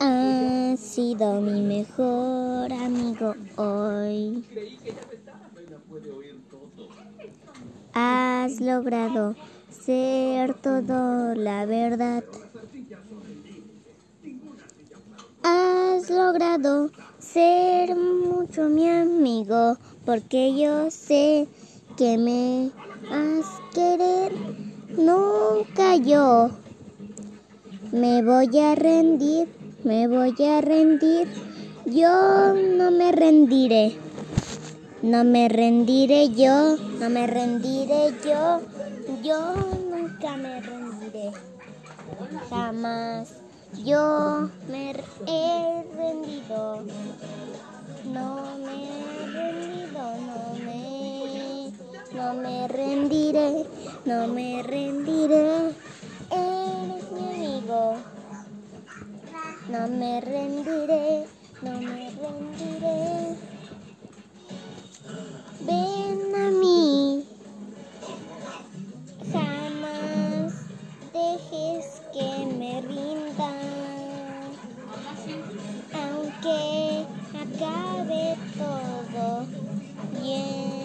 Has sido mi mejor amigo hoy. Has logrado ser todo la verdad. Has logrado ser mucho mi amigo porque yo sé que me has querer nunca yo me voy a rendir, me voy a rendir, yo no me rendiré. No me rendiré yo, no me rendiré yo, yo nunca me rendiré. Jamás yo me he rendido. No me he rendido, no me, no me rendiré, no me rendiré. No me rendiré, no me rendiré. Ven a mí. Jamás dejes que me rinda. Aunque acabe todo bien.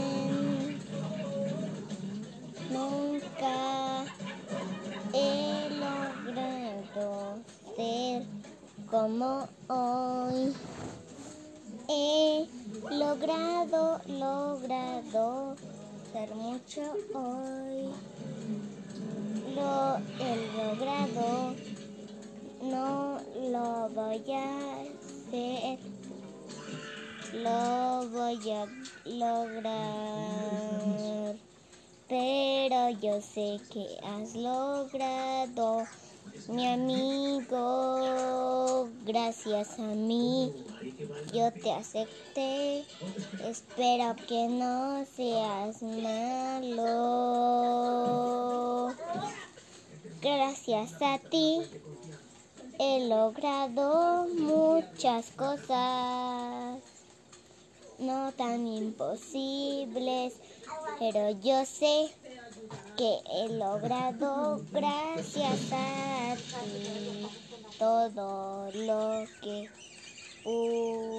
Como hoy. He logrado, logrado ser mucho hoy. Lo he logrado, no lo voy a hacer. Lo voy a lograr. Pero yo sé que has logrado, mi amigo, gracias a mí. Yo te acepté, espero que no seas malo. Gracias a ti he logrado muchas cosas, no tan imposibles, pero yo sé que he logrado gracias a todo lo que pudo.